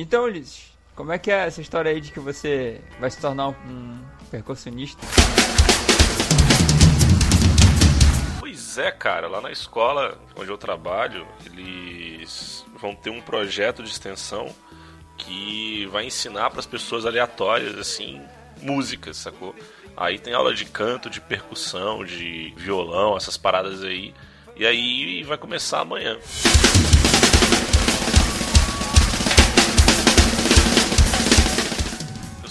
Então, Ulisses, como é que é essa história aí de que você vai se tornar um, percussionista? Pois é, cara, lá na escola onde eu trabalho, eles vão ter um projeto de extensão que vai ensinar para as pessoas aleatórias, assim, músicas, sacou? Aí tem aula de canto, de percussão, de violão, essas paradas aí. E aí vai começar amanhã.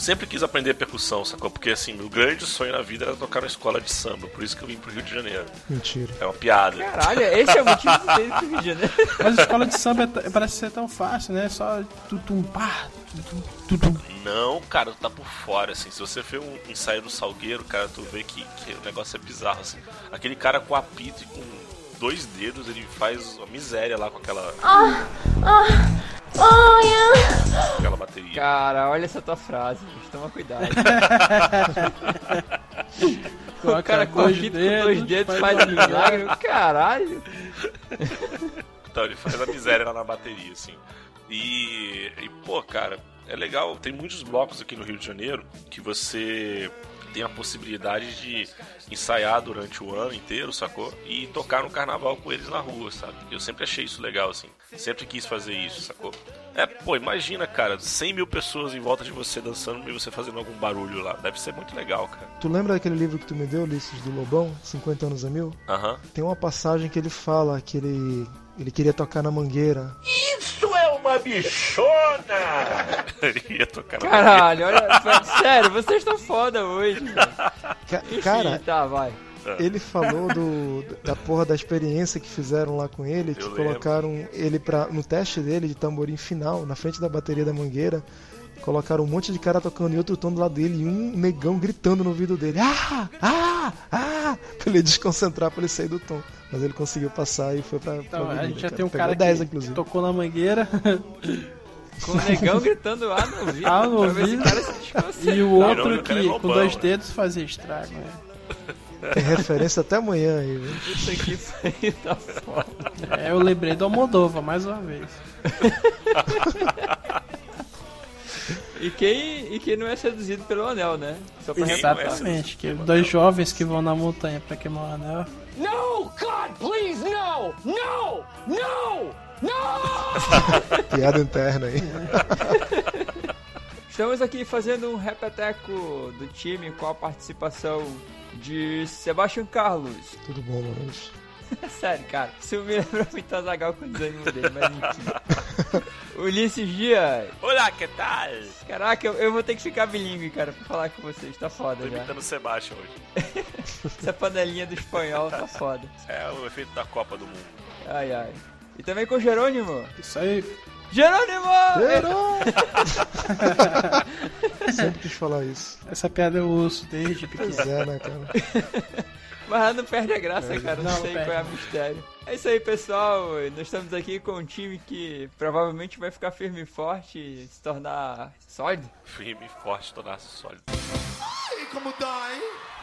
Sempre quis aprender percussão, sacou? Porque assim, meu grande sonho na vida era tocar na escola de samba, por isso que eu vim pro Rio de Janeiro. Mentira. É uma piada. Caralho, esse é o motivo de ter ido pro Rio de Janeiro. Mas a escola de samba é parece ser tão fácil, né? Só tutum pá, tutum, tutum. Não, cara, tu tá por fora, assim. Se você vê um ensaio do Salgueiro, cara, tu vê que, que o negócio é bizarro, assim. Aquele cara com apito e com dois dedos, ele faz uma miséria lá com aquela, aquela bateria. Cara, olha essa tua frase, bicho, toma cuidado. o cara com dois apito com dois dedos faz um milagre. Caralho. Então, ele faz a miséria lá na bateria, assim. E, e, pô, cara, é legal. Tem muitos blocos aqui no Rio de Janeiro que você tem a possibilidade de ensaiar durante o ano inteiro, sacou? E tocar no carnaval com eles na rua, sabe? Eu sempre achei isso legal, assim. Sempre quis fazer isso, sacou? É, pô, imagina, cara, 100 mil pessoas em volta de você dançando e você fazendo algum barulho lá. Deve ser muito legal, cara. Tu lembra daquele livro que tu me deu, Ulisses, do Lobão, 50 anos a mil? Aham. Tem uma passagem que ele fala que ele, ele queria tocar na mangueira. Ele ia tocar Caralho, olha. Sério, vocês estão foda hoje. Ca- Enfim, cara, tá, vai. ele falou do, da porra da experiência que fizeram lá com ele, que Eu lembro. colocaram ele pra, no teste dele de tamborim final, na frente da bateria da mangueira. Colocaram um monte de cara tocando em outro tom do lado dele e um negão gritando no ouvido dele. Ah! Ah! Ah! Pra ele desconcentrar, pra ele sair do tom. Mas ele conseguiu passar e foi pra. pra Então, a avenida, gente já cara. tem um Pegou cara 10, que inclusive. tocou na mangueira Com o negão gritando ah no ouvido. Ah, no pra ver se ouvido. o cara se desconcentra. e o Não, outro o cara é que lobão, com dois né? dedos fazia estrago. Né? Tem referência até amanhã aí, viu? Isso aqui foi tá foda. É, eu lembrei do Almodova mais uma vez. E quem, e quem não é seduzido pelo anel, né? Só pra Ninguém ressaltar. Exatamente, que dois jovens que vão na montanha pra queimar o anel. No! God, please, no! No! No! No! Piada interna aí. Estamos aqui fazendo um repeteco do time com a participação de Sebastião Carlos. Tudo bom, Maurício? Sério, cara, isso me lembra muito a Zagal com o desânimo dele, mas enfim. Ulisses Dias. Olá, que tal? Caraca, eu, eu vou ter que ficar bilíngue, cara, pra falar com vocês. Tá foda Tô já. imitando o Sebastião hoje. Essa panelinha do espanhol tá foda. É o efeito da Copa do Mundo. Ai, ai. E também com o Jerônimo. Isso aí. Jerônimo! Sempre quis falar isso. Essa piada eu ouço desde pequeno. Pois é, né, cara? Mas não perde a graça, cara. Não, Não, sei não qual é perde. o mistério. É isso aí, pessoal. Nós estamos aqui com um time que provavelmente vai ficar firme e forte e se tornar sólido. Firme e forte, tornar-se sólido.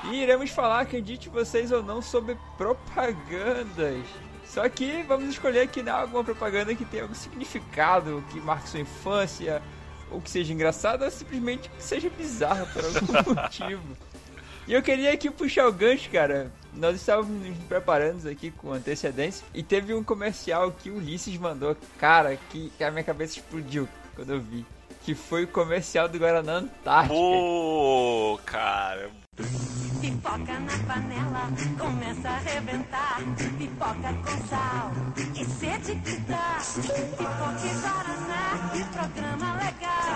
E iremos falar, acredite vocês ou não, sobre propagandas. Só que vamos escolher que não é alguma propaganda que tenha algum significado, que marque sua infância, ou que seja engraçada, ou simplesmente que seja bizarra por algum motivo. E eu queria aqui puxar o gancho, cara. Nós estávamos nos preparando aqui com antecedência e teve um comercial que o Ulisses mandou, cara, que, que a minha cabeça explodiu quando eu vi. Que foi o comercial do Guaraná Antártica. Pô, cara. Pipoca na panela, começa a arrebentar. Pipoca com sal e sede que dá. Pipoca e Guaraná, programa legal.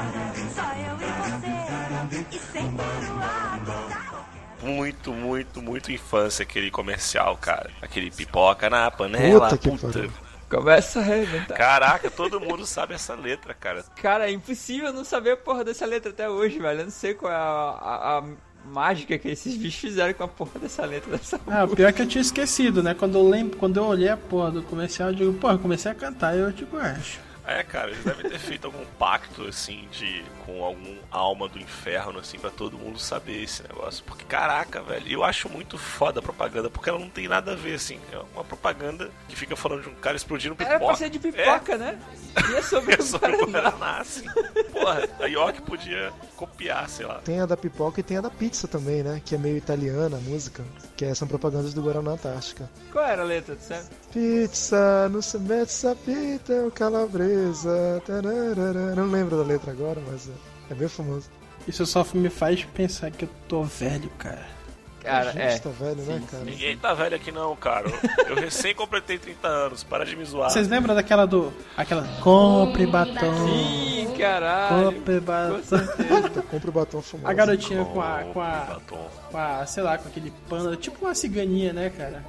Só eu e você, e sem peruá. Muito, muito, muito infância aquele comercial, cara. Aquele pipoca na panela. Puta que puta. pariu. Começa a arrebentar. Caraca, todo mundo sabe essa letra, cara. Cara, é impossível não saber a porra dessa letra até hoje, velho. Eu não sei qual é a, a- a mágica que esses bichos fizeram com a porra dessa letra dessa Ah, o pior é que eu tinha esquecido, né? Quando eu lembro, quando eu olhei a porra do comercial, eu digo, porra, eu comecei a cantar, eu tipo, acho. É, cara, eles devem ter feito algum pacto, assim, de com algum alma do inferno, assim, pra todo mundo saber esse negócio. Porque, caraca, velho, eu acho muito foda a propaganda, porque ela não tem nada a ver, assim. É uma propaganda que fica falando de um cara explodindo pipoca. Era pra ser de pipoca, né? E é sobre É o sobre o Guaraná. Guaraná, assim. Porra, a York podia copiar, sei lá. Tem a da pipoca e tem a da pizza também, né? Que é meio italiana a música. Que é- são propagandas do Guaraná Antártica. Qual era a letra, tu sabe? Pizza, no se mette sapita, o calabresa. Tararara. Não lembro da letra agora, mas é, é bem famoso. Isso só me faz pensar que eu tô velho, cara. Cara, a gente é. tá velho, né, cara? Ninguém tá velho aqui não, cara. Eu recém completei 30 anos, para de me zoar. Vocês lembram daquela do. aquela. Compre batom. Sim, caralho. Compre batom. Puta, compra o batom fumoso. A garotinha com a. com a. Batom. Com a. sei lá, com aquele pano. Tipo uma ciganinha, né, cara?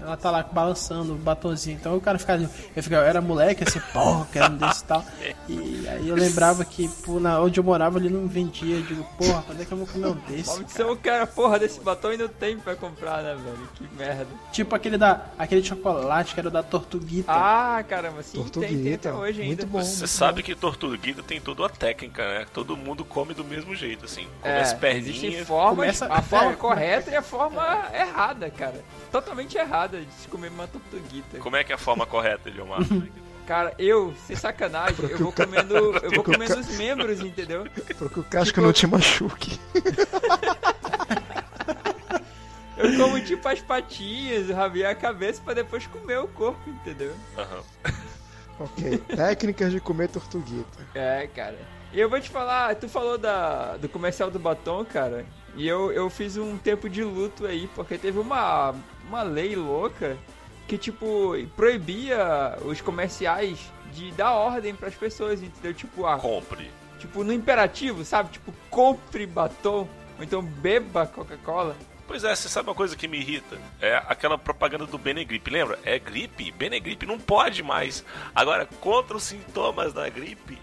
Ela tá lá balançando o batonzinho. Então o cara fica ali. Eu, ficava, eu era moleque assim, porra, quero um desse e tal. E aí eu lembrava que, pô, na, onde eu morava ali não vendia. Eu digo, porra, quando é que eu vou comer um desse? Maldição, o cara, porra, desse batom e não tem pra comprar, né, velho? Que merda. Tipo aquele da. aquele chocolate que era da Tortuguita. Ah, caramba, sim, tem, tem Tortuguita, até hoje ainda. muito bom. Você sabe que Tortuguita tem toda a técnica, né? Todo mundo come do mesmo jeito, assim. Come É, as existem perninhas. formas, Começa- a forma é, correta e a forma errada, cara. Totalmente errada de se comer uma tortuguita. Como é que é a forma correta, Eliomar? Cara, eu, sem sacanagem, eu vou comendo, eu vou comendo os membros, entendeu? Pra que o casco não te machuque. Eu como tipo as patinhas, e a cabeça pra depois comer o corpo, entendeu? Aham. Ok. Técnicas de comer tortuguita. É, cara. E eu vou te falar, tu falou da, do comercial do batom, cara. E eu, eu fiz um tempo de luto aí, porque teve uma, uma lei louca que, tipo, proibia os comerciais de dar ordem pras pessoas, entendeu? Tipo, ah, Compre. tipo, no imperativo, sabe? Tipo, compre batom, ou então beba Coca-Cola. Pois é, você sabe uma coisa que me irrita? É aquela propaganda do Benegripe, lembra? É gripe, Benegripe não pode mais. Agora, contra os sintomas da gripe,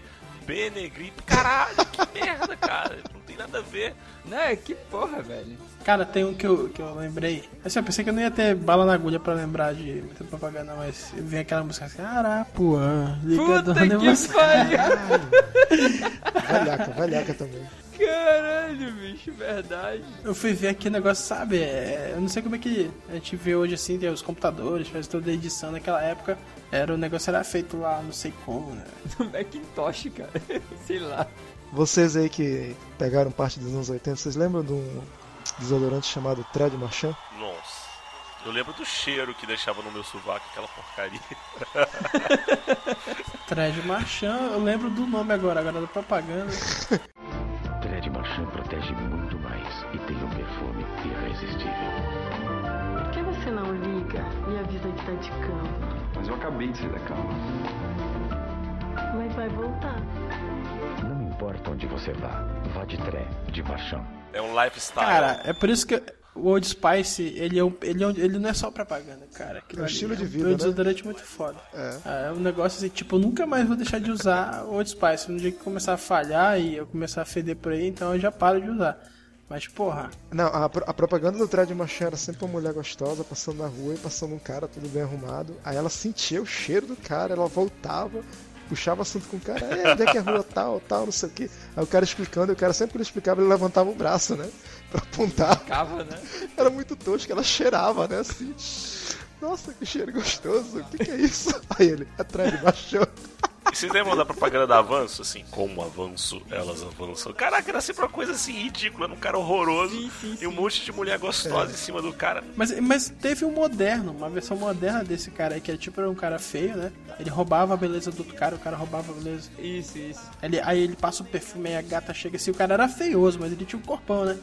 Benegripe, caralho, que merda, cara. Não tem nada a ver. Né? Que porra, velho. Cara, tem um que eu, que eu lembrei. Assim, eu pensei que eu não ia ter bala na agulha pra lembrar de muita propaganda, mas vem aquela música assim, Arapuã, Puta que pariu! Velhaca, velhaca também. Caralho, bicho, verdade. Eu fui ver aqui o negócio, sabe? é, eu não sei como é que a gente vê hoje assim, tem os computadores, faz toda a edição naquela época. Era, o negócio era feito lá, não sei como, né? No Macintosh, cara. Sei lá. Vocês aí que pegaram parte dos anos 80, vocês lembram de um desodorante chamado Thread Marchand? Nossa. Eu lembro do cheiro que deixava no meu sovaco aquela porcaria. Traje Marchand, eu lembro do nome agora, agora da propaganda. Marchand protege muito mais e tem um perfume irresistível. Por que você não liga e avisa que tá de cama? Mas eu acabei de sair da cama. Mas vai voltar. Não importa onde você vá, vá de Thread de Marchand. É um lifestyle. Cara, é por isso que o Old Spice, ele, é um, ele, é um- ele não é só propaganda, cara. Aquilo É um estilo de um- vida, É um né? desodorante muito foda. É. É um negócio assim, tipo, eu nunca mais vou deixar de usar o Old Spice. No dia que começar a falhar e eu começar a feder por aí, então eu já paro de usar. Mas, porra, Não, a, a propaganda do Thread Marchand era sempre uma mulher gostosa passando na rua e passando um cara tudo bem arrumado. Aí ela sentia o cheiro do cara, ela voltava, puxava assunto com o cara, é, onde é que é a rua tal, tal, não sei o que. Aí o cara explicando, e o cara sempre que ele explicava, ele levantava o braço, né? Pra apontar. Cava, né? Era muito tosco, ela cheirava, né? Assim. Nossa, que cheiro gostoso, o que, que é isso? Aí ele, Thread Marchand. E vocês lembram da propaganda da Avanço? Assim, como avanço, elas avançam. Caraca, era sempre uma coisa assim ridícula, um cara horroroso Sim, sim, e um monte de mulher gostosa em cima do cara. Mas, mas teve um moderno, uma versão moderna desse cara aí, que era tipo era um cara feio, né? Ele roubava a beleza do outro cara, o cara roubava a beleza. Isso, isso. Ele, aí ele passa o perfume, aí a gata chega assim, o cara era feioso, mas ele tinha um corpão, né?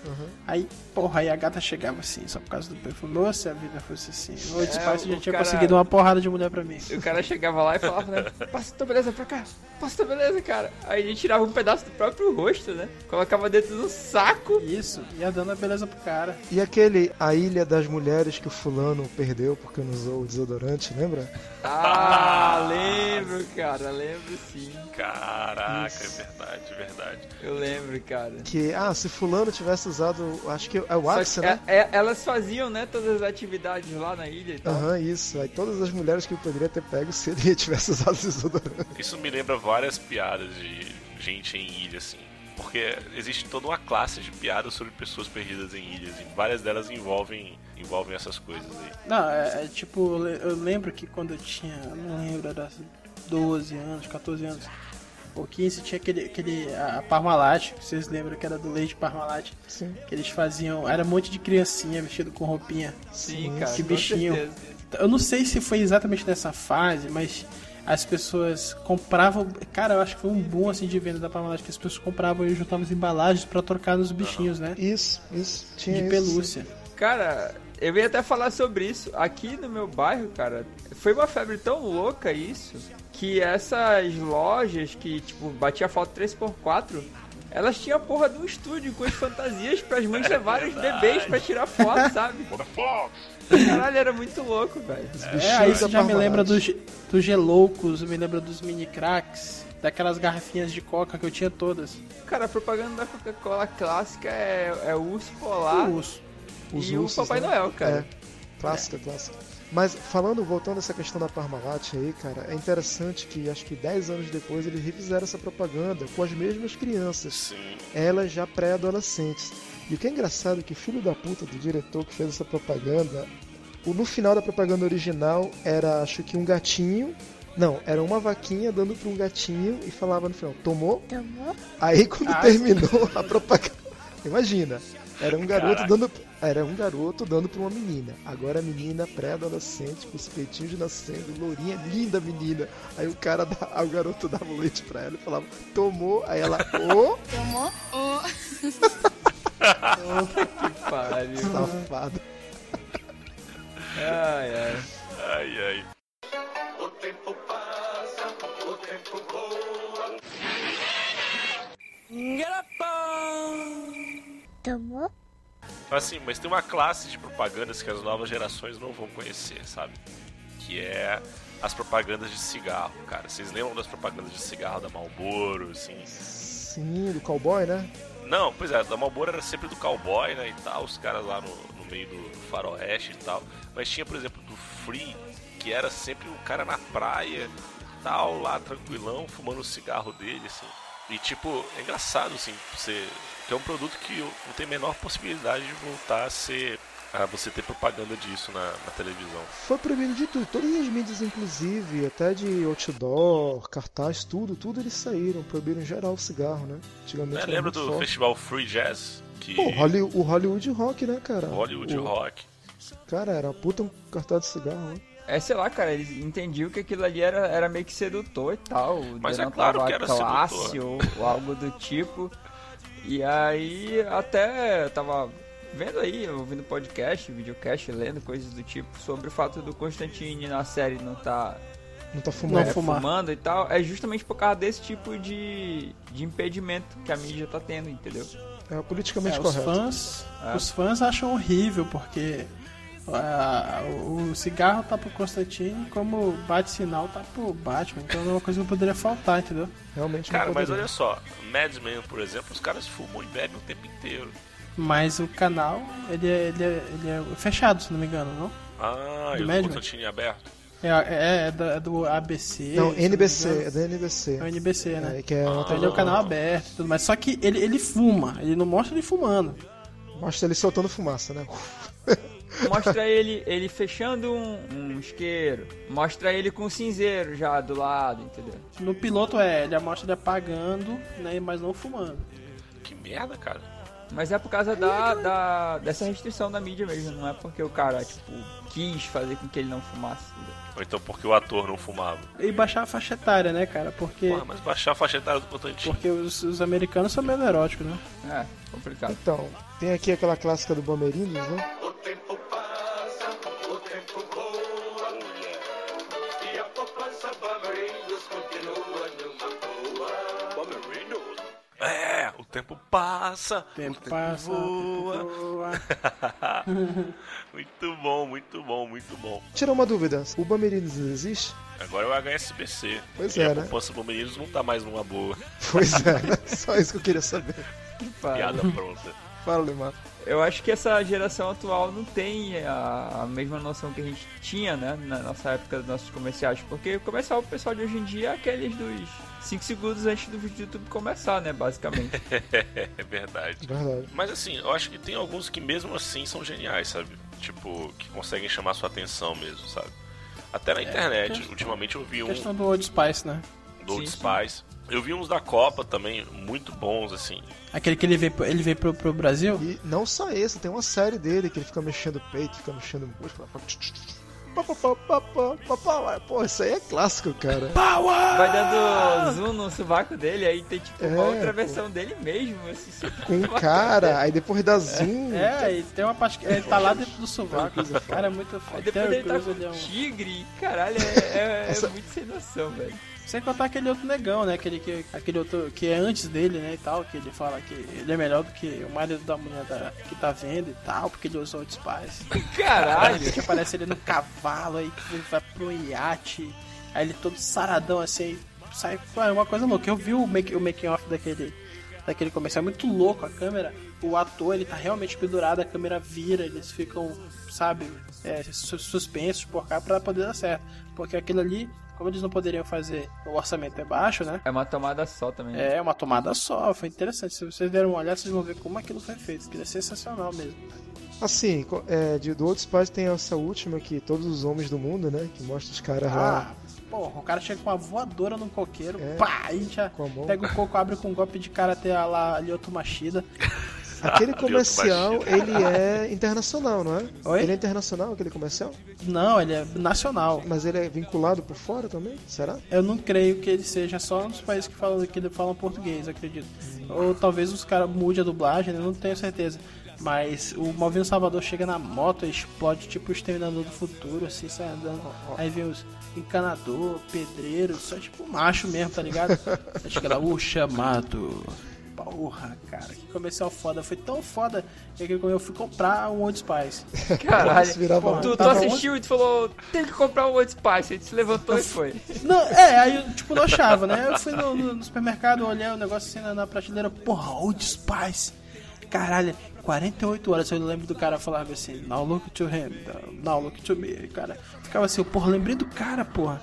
Aí, porra, aí a gata chegava assim, só por causa do perfume. Ô, se a vida fosse assim. O Old É, Spice já o tinha cara- conseguido uma porrada de mulher pra mim. O cara chegava lá e falava, né? Passa tua beleza pra cá, passa tua beleza, cara. Aí ele tirava um pedaço do próprio rosto, né? Colocava dentro do saco. Isso, ia dando a beleza pro cara. E aquele A Ilha das Mulheres que o fulano perdeu porque não usou o desodorante, lembra? Ah, lembro, cara, lembro sim. Caraca, é verdade, verdade. Eu lembro, cara. Que, ah, se fulano tivesse usado, acho que é o Axe, né? é- é- elas faziam, né, todas as atividades lá na ilha e tal. Aham, isso. Aí todas as mulheres que ele poderia ter pego se ele tivesse usado desodorante. Isso me lembra várias piadas de gente em ilha, assim. Porque existe toda uma classe de piadas sobre pessoas perdidas em ilhas. E várias delas envolvem, envolvem essas coisas aí. Não, é, é tipo, eu le- eu lembro que quando eu tinha, não lembro, era 12 anos, 14 anos, ou 15, tinha aquele, aquele a Parmalat, vocês lembram que era do leite Parmalat? Sim. Que eles faziam, era um monte de criancinha vestido com roupinha. Sim, cara. que com bichinho. certeza. Eu não sei se foi exatamente nessa fase, mas as pessoas compravam. Cara, eu acho que foi um boom assim de venda da Parmalat, que as pessoas compravam e juntavam as embalagens pra trocar nos bichinhos, né? Isso, isso. Tinha De isso. pelúcia. Cara, eu ia até falar sobre isso. Aqui no meu bairro, cara, foi uma febre tão louca isso que essas lojas que, tipo, batia foto 3x4, elas tinham a porra de um estúdio com as fantasias pras mães levarem os bebês pra tirar foto, sabe? Caralho, era muito louco, velho. É, aí você já me lembra dos, dos geloucos, me lembra dos mini cracks, daquelas garrafinhas de coca que eu tinha todas. Cara, a propaganda da Coca-Cola clássica é, é o urso polar O urso. Os e ursos, o Papai né? Noel, cara. É, clássica, clássica. Mas falando, voltando a essa questão da Parmalat aí, cara, é interessante que acho que 10 anos depois eles refizeram essa propaganda com as mesmas crianças, Sim. elas já pré-adolescentes. E o que é engraçado é que o filho da puta do diretor que fez essa propaganda, o- no final da propaganda original era acho que um gatinho. Não, era uma vaquinha dando pra um gatinho e falava no final, tomou? Tomou? Aí quando Ah, terminou a propaganda. Imagina, era um garoto Caraca. dando. Era um garoto dando pra uma menina. Agora a menina pré-adolescente, com os peitinhos nascendo, lourinha, linda menina. Aí o cara aí o garoto dava o leite pra ela e falava, tomou, aí ela, ô, Tomou? Oh. Que pariu. safado. Ai, ai. Ai, ai. Tomou? Assim, mas tem uma classe de propagandas que as novas gerações não vão conhecer, sabe? Que é as propagandas de cigarro, cara. Vocês lembram das propagandas de cigarro da Marlboro, assim? Sim, do cowboy, né? Não, pois é, da Marlboro era sempre do cowboy, né, e tal, os caras lá no, no meio do, do faroeste e tal. Mas tinha, por exemplo, do Free, que era sempre o cara na praia, tal, lá tranquilão, fumando o cigarro dele, assim. E tipo, é engraçado, assim, você. Que é um produto que não tem a menor possibilidade de voltar a ser. a você ter propaganda disso na, na televisão. Foi proibido de tudo, todas as mídias, inclusive, até de outdoor, cartaz, tudo, tudo eles saíram, proibiram em geral o cigarro, né? Antigamente É, lembra do forte. festival Free Jazz? Que Pô, o Hollywood Rock, né, cara? Hollywood o, Rock. Cara, era puta um cartaz de cigarro, né? É, sei lá, cara, eles entendiam que aquilo ali era, era meio que sedutor e tal. Mas é claro que era classe ou, ou algo do tipo. E aí, até eu tava vendo aí, ouvindo podcast, videocast, lendo coisas do tipo sobre o fato do Constantine na série não tá Não tá Não fumando. é, fumar. fumando e tal. É justamente por causa desse tipo de, de impedimento que a mídia tá tendo, entendeu? É, politicamente É, os correto. fãs, É. os fãs acham horrível porque ah, o cigarro tá pro Constantine como o bate-sinal tá pro Batman. Então é uma coisa que não poderia faltar, entendeu? Realmente Cara, não mas olha só, Mad Men, por exemplo, os caras fumam e bebem o tempo inteiro. Mas o canal, ele é, ele é, ele é fechado, se não me engano, não? Ah, Do e o Mad? Constantine aberto. É, é, é do, é do ABC. Não, NBC, engano. é da NBC. É o NBC, né? É, que é Então ele é o canal aberto e tudo mais. Só que ele, ele fuma, ele não mostra ele fumando. Mostra ele soltando fumaça, né? Mostra ele, ele fechando um, um isqueiro. Mostra ele com um cinzeiro já do lado, entendeu? No piloto é, ele mostra ele apagando, né, mas não fumando. Que merda, cara. Mas é por causa da, da, dessa restrição da mídia mesmo, não é porque o cara, tipo, quis fazer com que ele não fumasse. entendeu? Ou então porque o ator não fumava. E baixar a faixa etária, né, cara? Porque, Porra, mas baixar a faixa etária do Constantine. porque os, os americanos são meio eróticos, né? É, complicado. Então, tem aqui aquela clássica do Bamerinos, né? É, o tempo passa, Tempo o tempo passa, voa. tempo voa. muito bom, muito bom, muito bom. Tira uma dúvida, o Bamerinos existe? Agora é o HSBC. Pois e é, a né? poupança Bombeeiros não tá mais numa boa. Pois é, só isso que eu queria saber. Piada pronta. Fala, Lemar. Eu acho que essa geração atual não tem a, a mesma noção que a gente tinha, né? Na nossa época dos nossos comerciais. Porque começar o pessoal de hoje em dia é aqueles dos 5 segundos antes do vídeo do YouTube começar, né? Basicamente. é verdade. Verdade. Mas assim, eu acho que tem alguns que mesmo assim são geniais, sabe? Tipo, que conseguem chamar sua atenção mesmo, sabe? Até na internet, questão- ultimamente eu vi um Questão do Old Spice, né? do Old Sim, sim. Eu vi uns da Copa também, muito bons, assim. Aquele que ele veio, pro- ele veio pro, pro Brasil. E não só esse, tem uma série dele que ele fica mexendo o peito, fica mexendo o músculo. Pô, isso aí é clássico, cara. Vai dando zoom no sovaco dele, aí tem tipo uma É, outra pô. versão dele mesmo. Assim, você- Com um cara, aí depois dá zoom. É, e tem uma parte que ele tá lá dentro do sovaco. O cara é muito Aí foda. depois ele tá com um- tigre, caralho, é, é- é Essa- muito sem noção, velho. Sem contar aquele outro negão, né? Aquele, que, aquele outro que é antes dele, né? E tal, que ele fala que ele é melhor do que o marido da mulher da- que tá vendo e tal, porque ele usou Old Spice. Caralho! que aparece ele no cavalo, aí ele vai pro iate, aí ele todo saradão assim, sai. É uma coisa louca. Eu vi o make- o making off daquele, daquele comercial, é muito louco a câmera. O ator ele tá realmente pendurado, a câmera vira, eles ficam, sabe, é, su- suspensos por cá pra poder dar certo. Porque aquilo ali, como eles não poderiam fazer, o orçamento é baixo, né? É uma tomada só também. né? É uma tomada só, foi interessante. Se vocês deram uma olhada, vocês vão ver como aquilo foi feito. Aquilo é sensacional mesmo. Assim, co- é, de, do Old Spice tem essa última que todos os homens do mundo, né? Que mostra os caras Ah, lá porra, o cara chega com uma voadora num coqueiro, É. pá, aí já com a mão. pega o coco, abre com um golpe de karatê a lá Lyoto Machida. Aquele comercial, ele é internacional, não é? Oi? Ele é internacional, aquele comercial? Não, ele é nacional. Mas ele é vinculado por fora também? Será? Eu não creio que ele seja só nos países que falam, que falam português, acredito. Ou talvez os caras mudem a dublagem, eu não tenho certeza. Mas o Malvino Salvador chega na moto e explode tipo o Exterminador do Futuro, assim, sai andando. Aí vem os encanador, pedreiro, só tipo macho mesmo, tá ligado? Aí chega lá, o chamado. Porra, cara, que comercial foda. Foi tão foda que eu fui comprar um Old Spice. Caralho. Isso virava Porra, Tu, tu assistiu e tu falou, tem que comprar um Old Spice. Aí tu se levantou e foi. Não, é, aí eu, tipo, não achava, né? Eu fui no, no- no supermercado, olhei o negócio assim na, na prateleira, porra, Old Spice. Caralho, 48 horas eu lembro do cara falava assim, now look to him, now look to me. Cara, ficava assim, eu, porra, lembrei do cara, porra.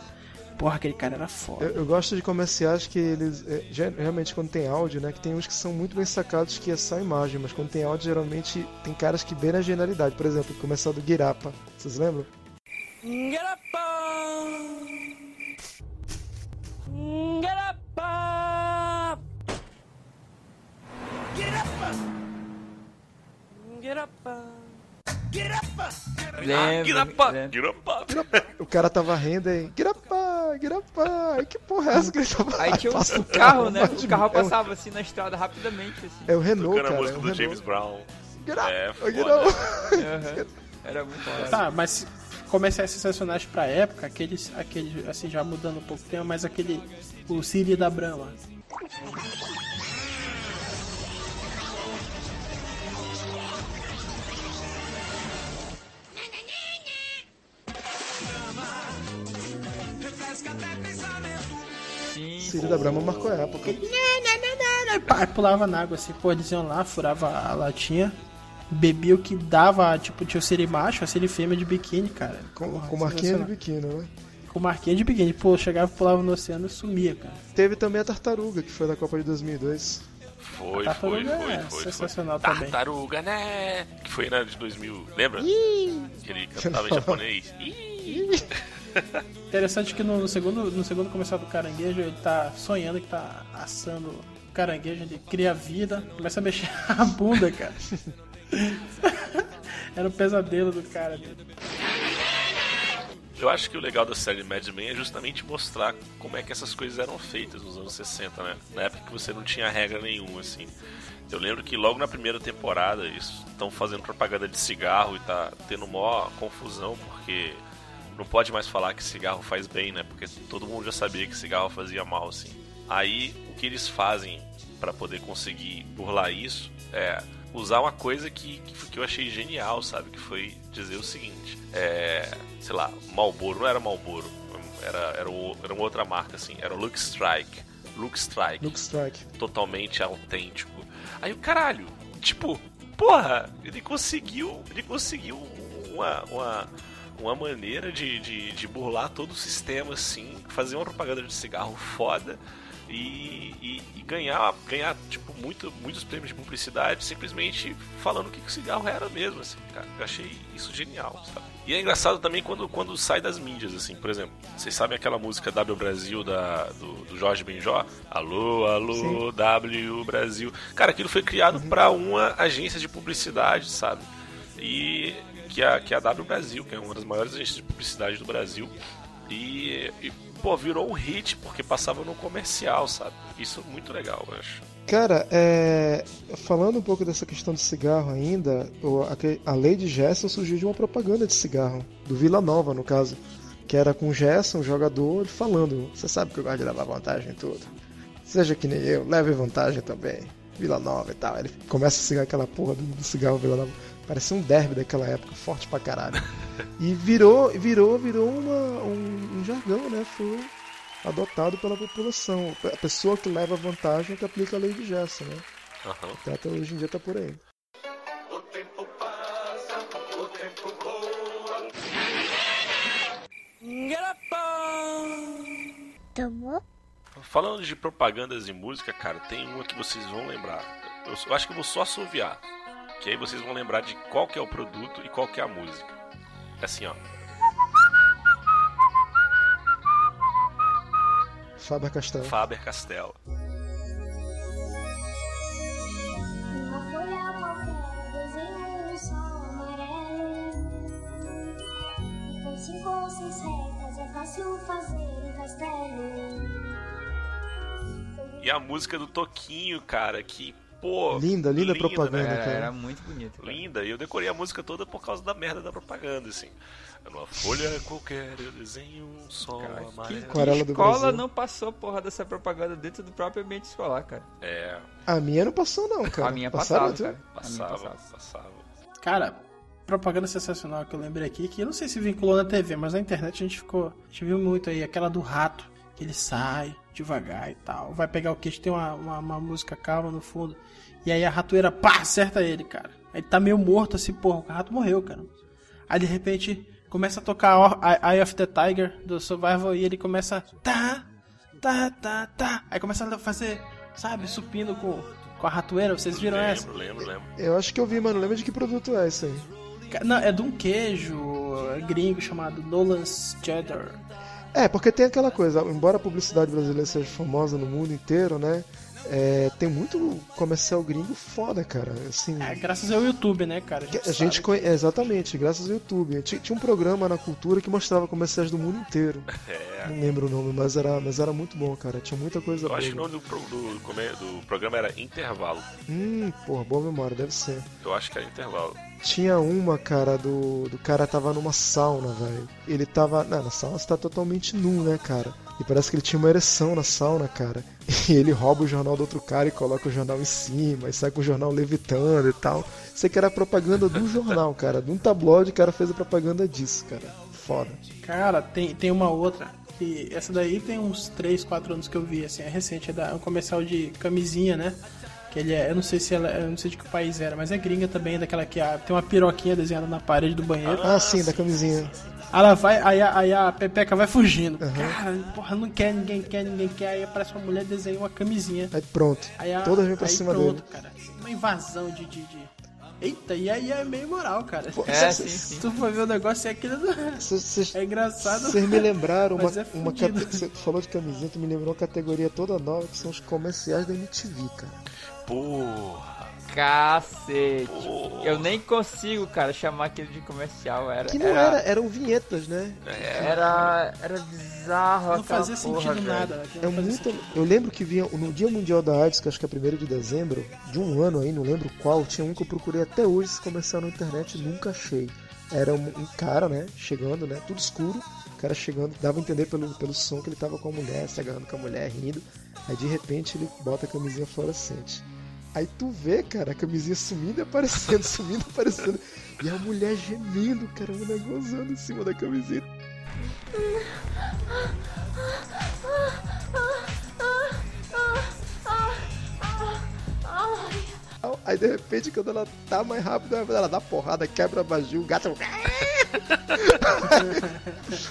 Porra, aquele cara era foda. Eu, eu gosto de comerciais que eles. é, realmente, quando tem áudio, né? Que tem uns que são muito bem sacados que é só imagem, mas quando tem áudio, geralmente tem caras que beiram a genialidade. Por exemplo, o comercial do Guirapa. Vocês lembram? Get up, uh, get up, get up, get up, get up. O cara tava rindo Guirapa. Que porra é essa que ele tava Aí tinha o carro, né? de O carro. É um- passava assim na estrada rapidamente, assim. É o Renault, Tocando a cara. música é o do Renault. James Brown. É, foda. Aham. Era muito foda. Tá, mas comerciais sensacionais pra época, aqueles, aquele, assim, já mudando um pouco o tema, mas aquele, o Siri da Brahma. Círio da Brahma marcou a época. Aí, pá, pulava na água assim, pô, eles iam lá, furava a latinha, bebia o que dava, tipo, tinha o Siri macho, a Siri fêmea de biquíni, cara. Com, Porra, com marquinha de biquíni, né? Com marquinha de biquíni. Pô, chegava, pulava no oceano e sumia, cara. Teve também a Tartaruga, que foi da Copa de 2002. Foi, foi, Tartaruga foi, é foi, foi. sensacional também. Tartaruga, né? Que foi na de 2000, lembra? Que ele cantava em japonês. Ih. Interessante que no, no segundo, no segundo comercial do caranguejo, ele tá sonhando que tá assando caranguejo, ele cria vida, começa a mexer a bunda, cara. Era o pesadelo do cara. Eu acho que o legal da série Mad Men é justamente mostrar como é que essas coisas eram feitas nos anos 60, né? Na época que você não tinha regra nenhuma, assim. Eu lembro que logo na primeira temporada eles estão fazendo propaganda de cigarro e tá tendo maior confusão porque não pode mais falar que cigarro faz bem, né? Porque todo mundo já sabia que cigarro fazia mal, assim. Aí o que eles fazem para poder conseguir burlar isso é usar uma coisa que, que, eu achei genial, sabe? Que foi dizer o seguinte: é, sei lá, Marlboro não era Marlboro, era, era, o- era uma outra marca, assim, era o Look Strike. Look Strike Luke Strike. totalmente autêntico. Aí o caralho, tipo, porra, ele conseguiu. Ele conseguiu uma. uma uma maneira de, de, de burlar todo o sistema, assim, fazer uma propaganda de cigarro foda e, e, e, ganhar, ganhar tipo, muito, muitos prêmios de publicidade simplesmente falando o que, que o cigarro era mesmo, assim, cara. Eu achei isso genial, sabe? E é engraçado também quando, quando sai das mídias, assim, por exemplo, vocês sabem aquela música W Brasil da, do, do Jorge Benjó? Alô, alô, Sim. W Brasil. Cara, aquilo foi criado uhum. para uma agência de publicidade, sabe? E que é, que a W Brasil, que é uma das maiores agências de publicidade do Brasil. E, e, pô, virou um hit porque passava no comercial, sabe? Isso é muito legal, eu acho. Cara, é... falando um pouco dessa questão do cigarro ainda, a lei de Gerson surgiu de uma propaganda de cigarro, do Vila Nova, no caso, que era com o Gerson, o jogador, falando: Você sabe que eu gosto de levar vantagem em tudo. Seja que nem eu, leve vantagem também. Vila Nova e tal. Ele começa a cigar aquela porra do cigarro Vila Nova. Parecia um derby daquela época, forte pra caralho. E virou, virou, virou uma, um, um jargão, né? Foi adotado pela população. A pessoa que leva vantagem é que aplica a lei de Gerson, né? Uhum. Até, até hoje em dia tá por aí. O tempo passa, o tempo voa. Tomou? Falando de propagandas de música, cara, tem uma que vocês vão lembrar. Eu, eu acho que eu vou só assoviar. Que aí vocês vão lembrar de qual que é o produto e qual que é a música. É assim, ó. Faber Castell. Faber Castell. cinco ou seis retas é fácil fazer um castelo. E a música do Toquinho, cara, que pô. Linda, linda, linda propaganda, né? cara. Era muito bonito. Cara. Linda, e eu decorei a música toda por causa da merda da propaganda, assim. Numa folha qualquer eu desenho um sol cara, amarelo. Que, que escola não passou porra dessa propaganda dentro do próprio ambiente escolar, cara? É. A minha não passou, não, cara. A minha passava, passava cara. Passava, passava. passava. Cara, propaganda sensacional que eu lembrei aqui, que eu não sei se vinculou na TV, mas na internet a gente ficou. A gente viu muito aí, aquela do rato, ele sai devagar e tal. Vai pegar o queixo, tem uma, uma, uma música calma no fundo. E aí a ratoeira, pá, acerta ele, cara. Aí tá meio morto assim, porra, o rato morreu, cara. Aí de repente começa a tocar Eye of the Tiger do Survival e ele começa. Tá, tá, tá, tá. Aí começa a fazer, sabe, supino com, com a ratoeira. Vocês viram lembro, essa? Lembro, lembro. Eu acho que eu vi, mano. Lembra de que produto é esse aí? Não, é de um queijo gringo chamado Nolan's Cheddar. É, porque tem aquela coisa, embora a publicidade brasileira seja famosa no mundo inteiro, né? É, tem muito comercial gringo foda, cara. Assim, é, graças ao YouTube, né, cara? A gente, a gente conhe... Exatamente, graças ao YouTube. Tinha, tinha, um programa na cultura que mostrava comerciais do mundo inteiro. É. Não lembro o nome, mas era, mas era muito bom, cara. Tinha muita coisa Eu boa. acho que o nome do, do, do programa era Intervalo. Hum, porra, boa memória, deve ser. Eu acho que era Intervalo. Tinha uma, cara, do, do cara tava numa sauna, velho. Ele tava. Não, na sauna você tá totalmente nu, né, cara? E parece que ele tinha uma ereção na sauna, cara. E ele rouba o jornal do outro cara e coloca o jornal em cima, e sai com o jornal levitando e tal. Sei que era propaganda do jornal, cara. De um tabloide, o cara fez a propaganda disso, cara. Foda. Cara, tem, tem uma outra. Que essa daí tem uns 3, 4 anos que eu vi, assim, é recente, é, da, é um comercial de camisinha, né? Que ele é, eu não sei se ela, eu não sei de que país era, mas é gringa também, daquela que a, tem uma piroquinha desenhada na parede do banheiro. Ah, sim, da camisinha. Aí ela vai, aí a, aí a Pepeca vai fugindo. Uhum. Cara, porra, não quer, ninguém quer, ninguém quer. Aí aparece uma mulher desenha uma camisinha. Aí pronto. Aí a, Todas vêm pra aí cima pronto, dele. cara. Uma invasão de, de, de... Eita, e aí é meio moral, cara. É, sim, sim. Se tu for ver o negócio, é aquilo do... Cês, é engraçado. Vocês me lembraram uma, é uma Você falou de camisinha, tu me lembrou uma categoria toda nova que são os comerciais da MTV, cara. Porra. Cacete. Eu nem consigo, cara, chamar aquele de comercial. Era, que não era, era eram vinhetas, né? Era, era bizarro. Não fazia porra, sentido velho. nada. É muito. Eu lembro que vinha no Dia Mundial da AIDS, que acho que é 1 de dezembro, de um ano aí, não lembro qual, tinha um que eu procurei até hoje esse comercial na internet e nunca achei. Era um, um cara, né, chegando, né, tudo escuro, o cara chegando, dava a entender pelo, pelo som que ele tava com a mulher, se agarrando com a mulher, rindo. Aí de repente ele bota a camisinha fluorescente. Aí tu vê, cara, a camisinha sumindo e aparecendo, sumindo e aparecendo. E a mulher gemendo, cara, a mulher gozando em cima da camiseta. Aí de repente, quando ela tá mais rápida, ela dá porrada, quebra a o gato.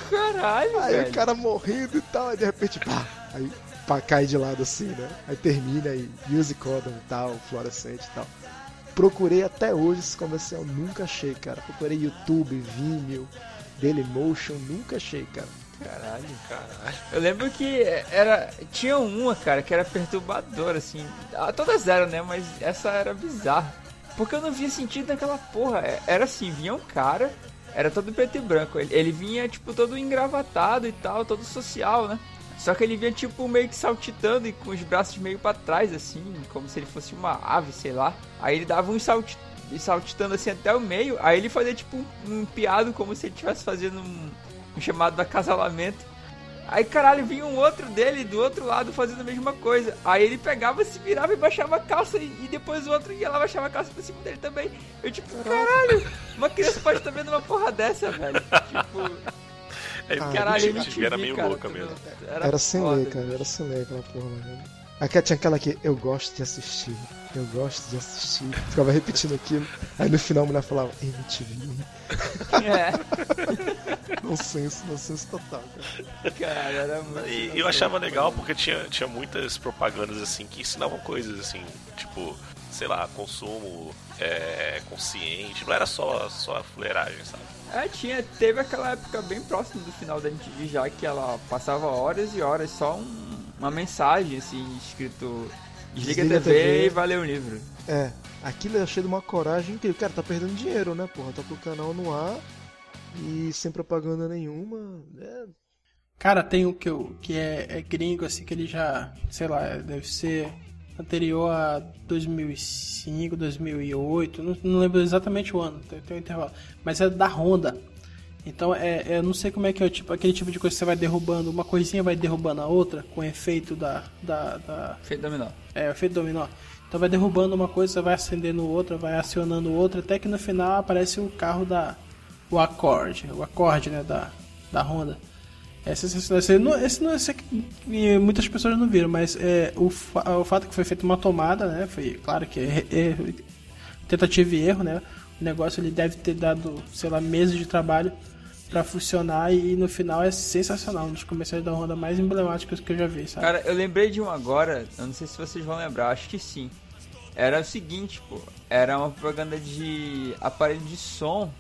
Caralho, Aí velho. o cara morrendo e tal, aí de repente, pá, aí cai de lado assim, né? Aí termina aí, Music Codon e tal, fluorescente e tal. Procurei até hoje esse comercial, nunca achei, cara. Procurei YouTube, Vimeo, Dailymotion, nunca achei, cara. Caralho. Caralho. Eu lembro que era. Tinha uma, cara, que era perturbadora, assim. Ah, Todas eram, né? Mas essa era bizarra. Porque eu não via sentido naquela porra. É- Era assim, vinha um cara, era todo preto e branco. Ele, ele vinha, tipo, todo engravatado e tal, todo social, né? Só que ele vinha, tipo, meio que saltitando e com os braços meio pra trás, assim, como se ele fosse uma ave, sei lá. Aí ele dava um salti saltitando assim até o meio. Aí ele fazia, tipo, um, um piado, como se ele estivesse fazendo um, um chamado acasalamento. Aí, caralho, vinha um outro dele do outro lado fazendo a mesma coisa. Aí ele pegava, se virava e baixava a calça. E, e depois o outro ia lá baixava a calça pra cima dele também. Eu, tipo, caralho, uma criança pode estar vendo uma porra dessa, velho. Tipo, É, Ah, caralho, a MTV, era meio cara, louca tudo- mesmo. Era, sem foda. ler, cara, era sem ler aquela porra, né? Aqui tinha aquela que eu gosto de assistir, eu gosto de assistir. Ficava repetindo aquilo. Aí no final a mulher falava, MTV. É, Nonsense, nonsense total, cara. caralho, era muito. E eu achava legal porque tinha, tinha muitas propagandas assim que ensinavam coisas assim, tipo, sei lá, consumo é, consciente, não era só, só a fuleiragem, sabe? É, tinha, teve aquela época bem próxima do final da MTV já que ela passava horas e horas só um- uma mensagem assim, escrito Desliga, Desliga a TV, a TV. e valeu o livro. É, aquilo eu achei de uma coragem incrível. Cara, tá perdendo dinheiro, né, porra? Tá com o canal no ar e sem propaganda nenhuma. É, Cara, tem um que, eu, que é, é gringo, assim, que ele já, sei lá, deve ser anterior a 2005, 2008, não, não lembro exatamente o ano, tem, tem um intervalo. Mas é da Honda. Então, é, é- eu não sei como é que é tipo, aquele tipo de coisa que você vai derrubando, uma coisinha vai derrubando a outra, com efeito da, da, da Feito dominó. é, efeito dominó. Então vai derrubando uma coisa, vai acendendo outra, vai acionando outra, até que no final aparece o carro da. O acorde, o acorde né, da, da Honda. É sensacional. Esse não, esse não esse muitas pessoas não viram, mas é, o, fa- o fato que foi feita uma tomada, né? Foi claro que é, é tentativa e erro, né? O negócio ele deve ter dado, sei lá, meses de trabalho pra funcionar e no final é sensacional, um dos comerciais da Honda mais emblemáticos que eu já vi, sabe? Cara, eu lembrei de um agora, eu não sei se vocês vão lembrar, acho que sim. Era o seguinte, pô, era uma propaganda de aparelho de som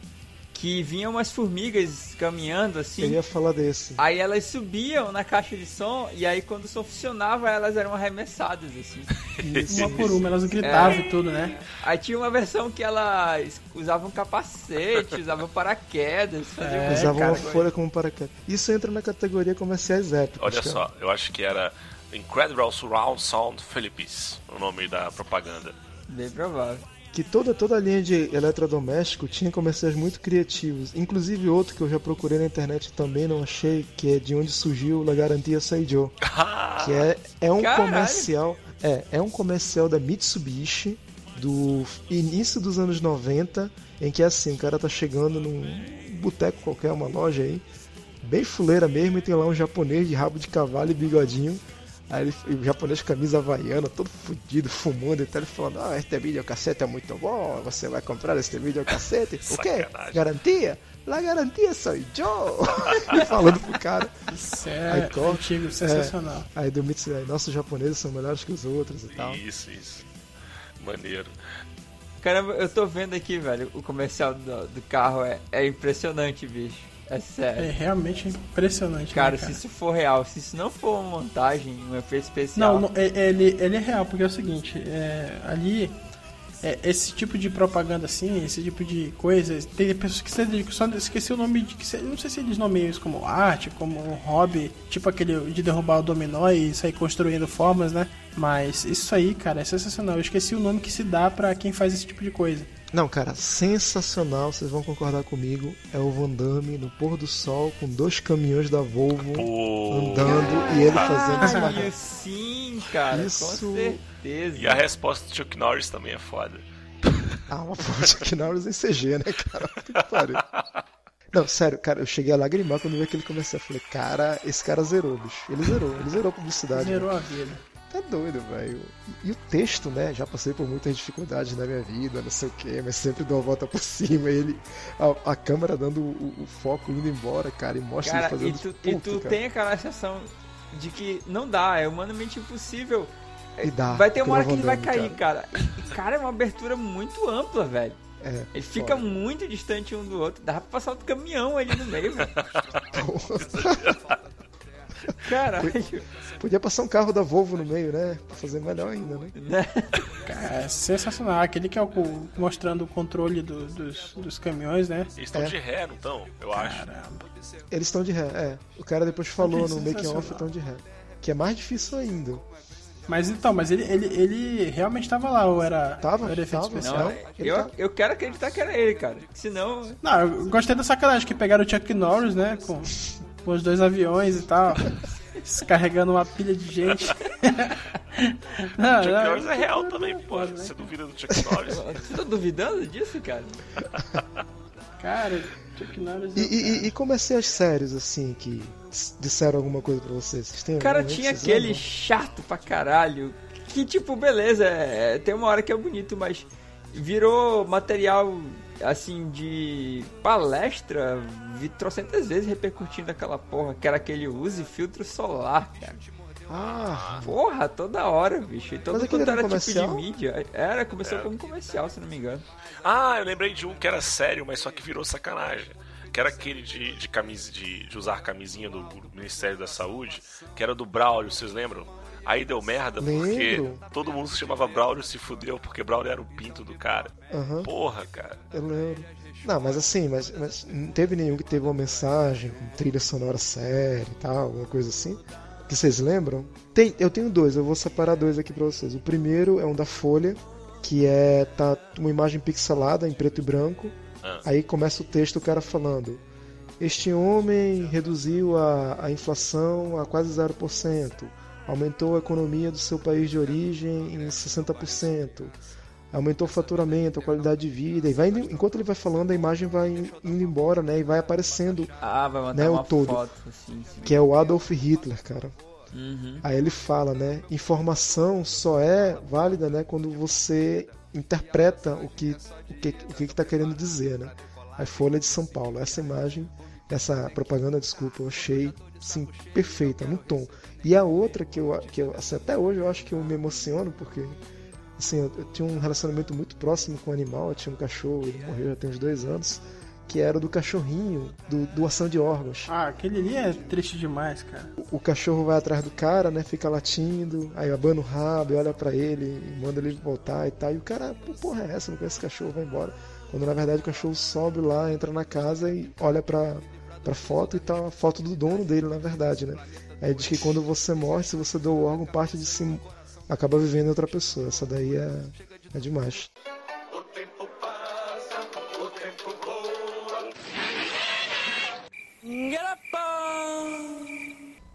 que vinham umas formigas caminhando eu assim. ia falar desse. Aí elas subiam na caixa de som e aí quando o som funcionava elas eram arremessadas assim. Uma por uma, elas gritavam e tudo, né? Aí tinha uma versão que elas usavam capacete, usavam paraquedas, É, Usava cara, uma folha como paraquedas. Isso entra na categoria comerciais épicos. Olha cara. só, eu acho que era Incredible Surround Sound Philippines, o nome da propaganda. Bem provável. Que toda, toda a linha de eletrodoméstico tinha comerciais muito criativos. Inclusive outro que eu já procurei na internet e também não achei, que é de onde surgiu La Garantia Saijo. que é, é um Caralho. comercial. É, é um comercial da Mitsubishi do início dos anos 90, em que assim, o cara tá chegando num boteco qualquer, uma loja aí, bem fuleira mesmo, e tem lá um japonês de rabo de cavalo e bigodinho. Aí ele, o japonês com camisa havaiana, todo fudido, fumando e tal, ele falando, ah, este videocassete é muito bom, você vai comprar este videocassete? o quê? Garantia? La garantia sou eu! falando pro cara. Isso é Aí corta. antigo, sensacional. Aí do Mitsubishi, aí, nossos japoneses são melhores que os outros e tal. Isso, isso. Maneiro. Caramba, eu tô vendo aqui, velho, o comercial do, do carro é, é impressionante, bicho. É É sério. realmente impressionante. Cara, né, se isso for real, se isso não for uma montagem, um efeito especial. Não, não, é- ele, ele é real, porque é o seguinte, é, ali, é, esse tipo de propaganda assim, esse tipo de coisa, tem pessoas que se dedicam, só esqueci o nome de, que não sei se eles nomeiam isso como arte, como um hobby, tipo aquele de derrubar o dominó e sair construindo formas, né? Mas isso aí, cara, é sensacional. Eu esqueci o nome que se dá pra quem faz esse tipo de coisa. Não, cara, sensacional, vocês vão concordar comigo. É o Van Damme no pôr do sol com dois caminhões da Volvo Pô. andando e ele fazendo essa Caralho, sim, cara, Isso- com certeza. E a resposta do Chuck Norris também é foda. Ah, uma fonte aqui na hora em CG, né, cara? Que pariu. Não, sério, cara, eu cheguei a lagrimar quando vi aquele comercial. Eu falei, cara, esse cara zerou, bicho. Ele zerou, ele zerou a publicidade. Zerou a vida. Doido, velho. E, e o texto, né? Já passei por muitas dificuldades na minha vida, não sei o que, mas sempre dou a volta por cima. E ele, a, a câmera dando o, o foco indo embora, cara, e mostra Cara, ele fazendo e tu, puto, e tu cara. tem aquela sensação de que não dá, é humanamente impossível. E dá, vai ter uma hora que ele vai cair, cara. E, cara, é uma abertura muito ampla, velho. É, Ele fica foda. muito distante um do outro. Dá pra passar outro caminhão ali no meio, velho. Caralho. Podia passar um carro da Volvo no meio, né? Pra fazer melhor ainda, né? Né? Cara, é sensacional. Aquele que é o mostrando o controle do- dos, dos caminhões, né? Eles estão É. de ré, não estão? Eu acho. Caramba. Eles estão de ré, é. O cara depois falou Que no making off estão de ré. Que é mais difícil ainda. Mas então, mas ele, ele, ele realmente tava lá, ou era, Tava, era efeito tava. especial? Não, eu, tá- eu quero acreditar que era ele, cara. Senão. Não, eu gostei da sacanagem que pegaram o Chuck Norris, né? Com, com os dois aviões e tal. Descarregando uma pilha de gente. não, Chuck não, Norris é real também, pô. né? Você duvida do Chuck Norris? Você tá duvidando disso, cara? Cara, Chuck Norris. E, é o e, e- e comecei as séries, assim, que disseram alguma coisa pra vocês. Vocês têm Cara, tinha vocês aquele lembram? chato pra caralho. Que, tipo, beleza, é, tem uma hora que é bonito, mas virou material, assim, de palestra, vi trocentas vezes repercutindo aquela porra, que era aquele use filtro solar, cara. Ah, Porra, toda hora, bicho. E todo quanto era era tipo de mídia. Era, começou como comercial, se não me engano. Ah, eu lembrei de um que era sério, mas só que virou sacanagem. Que era aquele de, de, camisa, de, de usar camisinha do Ministério da Saúde, que era do Braulio, vocês lembram? Aí deu merda porque Lembro. todo mundo se chamava Braulio se fudeu, porque Braulio era o pinto do cara. aham, Porra, cara. eu lembro. Não, mas assim, mas, mas não teve nenhum que teve uma mensagem com trilha sonora séria e tal, alguma coisa assim? Que vocês lembram? Tem, eu tenho dois, eu vou separar dois aqui pra vocês. O primeiro é um da Folha, que é tá uma imagem pixelada em preto e branco. Ah. Aí começa o texto o cara falando: Este homem reduziu a, a inflação a quase 0%, aumentou a economia do seu país de origem em 60%, aumentou o faturamento, a qualidade de vida. E vai indo- enquanto ele vai falando, a imagem vai indo embora, né? E vai aparecendo Ah, vai Né, o todo. foto, assim, sim. que é o Adolf Hitler, cara. Uhum. Aí ele fala, né? Informação só é válida, né? Quando você interpreta o que o que o que está querendo dizer, né? A Folha de São Paulo. Essa imagem, essa propaganda, desculpa, eu achei assim perfeita, no tom. E a outra que eu que eu, assim, até hoje eu acho que eu me emociono porque assim eu, eu tinha um relacionamento muito próximo com o animal. Eu tinha um cachorro, ele morreu já tem uns dois anos. Que era o do cachorrinho, do doação de órgãos. Ah, aquele ali é triste demais, cara. o cachorro vai atrás do cara, né? Fica latindo, aí abana o rabo, e olha pra ele, manda ele voltar e tal. E o cara, pô, porra é essa? Não conhece esse cachorro, vai embora. Quando na verdade o cachorro sobe lá, entra na casa e olha pra, pra foto e tá a foto do dono dele, na verdade, né? Aí diz que quando você morre, se você doa o órgão, parte de si acaba vivendo em outra pessoa. Essa daí é, é demais.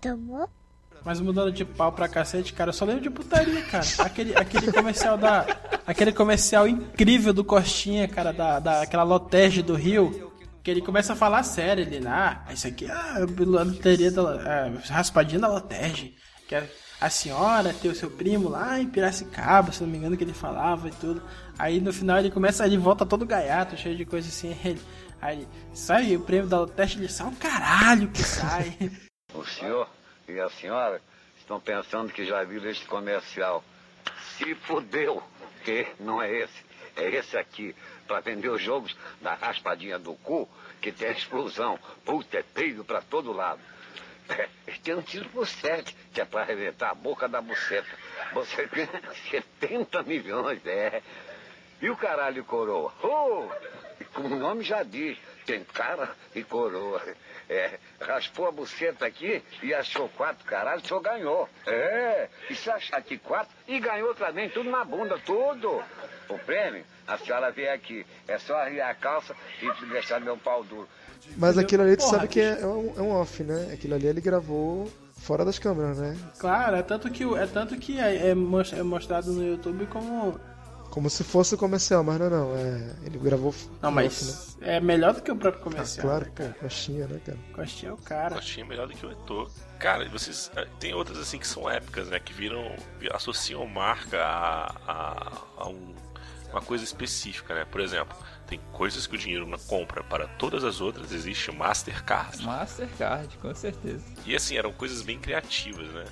Tomou? Mas mudando de pau pra cacete, cara, eu só lembro de putaria, cara. Aquele, aquele comercial da. Aquele comercial incrível do Costinha, cara, da, da aquela lotege do Rio. Que ele começa a falar sério ali, né? Ah, isso aqui é a loteria da. É, raspadinha da lotege. Que é a senhora tem o seu primo lá em Piracicaba, se não me engano, que ele falava e tudo. Aí no final ele começa, ele volta todo gaiato, cheio de coisa assim. Ele, aí ele, sai o prêmio da lotege, ele sai um caralho que sai. O senhor e a senhora estão pensando que já viram este comercial. Se fudeu, que não é esse. É esse aqui, para vender os jogos da raspadinha do cu, que tem a explosão. Puta, é peido para todo lado. É, tem um tiro por sete, que é para arrebentar a boca da buceta. Você ganha 70 milhões, é. E o caralho coroa? Oh, como o nome já diz, tem cara e coroa. É, raspou a buceta aqui e achou quatro caralho, o senhor ganhou. É, e se achar aqui quatro, e ganhou também, tudo na bunda, tudo. O prêmio, a senhora veio aqui, é só arriar a calça e deixar meu pau duro. Mas aquilo ali tu Porra, sabe que é, é um, é um off, né? Aquilo ali ele gravou fora das câmeras, né? Claro, é tanto que, é tanto que é, é é mostrado no YouTube como, Como se fosse comercial, mas não, não. É, ele gravou. Não, mas é melhor do que o próprio comercial. Ah, claro, né, pô, coxinha, né, cara? Coxinha é o cara. Coxinha é melhor do que o Eto'o. Cara, e vocês. eh, Tem outras assim que são épicas, né? Que viram. associam marca a, a, a um- uma coisa específica, né? Por exemplo, tem coisas que o dinheiro não compra. Para todas as outras existe o Mastercard. Mastercard, com certeza. E assim, eram coisas bem criativas, né?